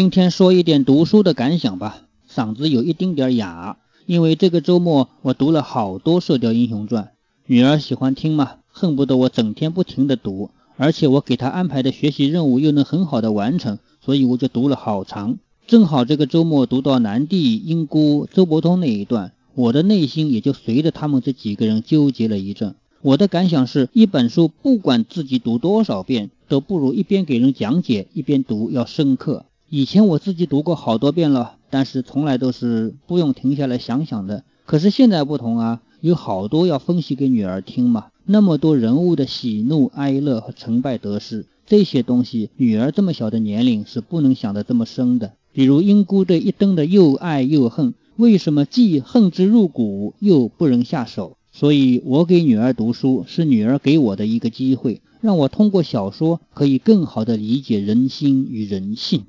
今天说一点读书的感想吧，嗓子有一丁点哑，因为这个周末我读了好多《射雕英雄传》，女儿喜欢听嘛，恨不得我整天不停的读，而且我给她安排的学习任务又能很好的完成，所以我就读了好长。正好这个周末读到南帝、英姑、周伯通那一段，我的内心也就随着他们这几个人纠结了一阵。我的感想是一本书不管自己读多少遍，都不如一边给人讲解一边读要深刻。以前我自己读过好多遍了，但是从来都是不用停下来想想的。可是现在不同啊，有好多要分析给女儿听嘛，那么多人物的喜怒哀乐和成败得失，这些东西女儿这么小的年龄是不能想得这么深的。比如英姑对一灯的又爱又恨，为什么既恨之入骨又不忍下手？所以，我给女儿读书，是女儿给我的一个机会，让我通过小说可以更好地理解人心与人性。